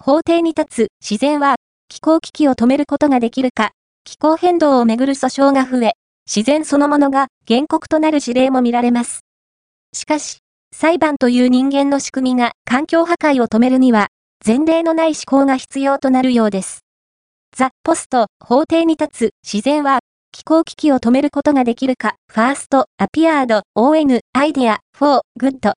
法廷に立つ自然は気候危機を止めることができるか、気候変動をめぐる訴訟が増え、自然そのものが原告となる事例も見られます。しかし、裁判という人間の仕組みが環境破壊を止めるには、前例のない思考が必要となるようです。 The post、法廷に立つ自然は気候危機を止めることができるか、 first、appeared、on、IDEAS、フォー、グッド。